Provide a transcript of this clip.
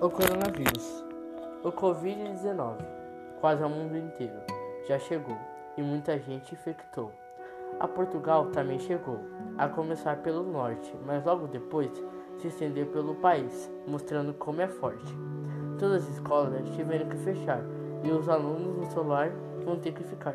O coronavírus. O Covid-19, quase ao mundo inteiro, já chegou e muita gente infectou. A Portugal também chegou, a começar pelo norte, mas logo depois se estendeu pelo país, mostrando como é forte. Todas as escolas tiveram que fechar e os alunos no celular vão ter que ficar.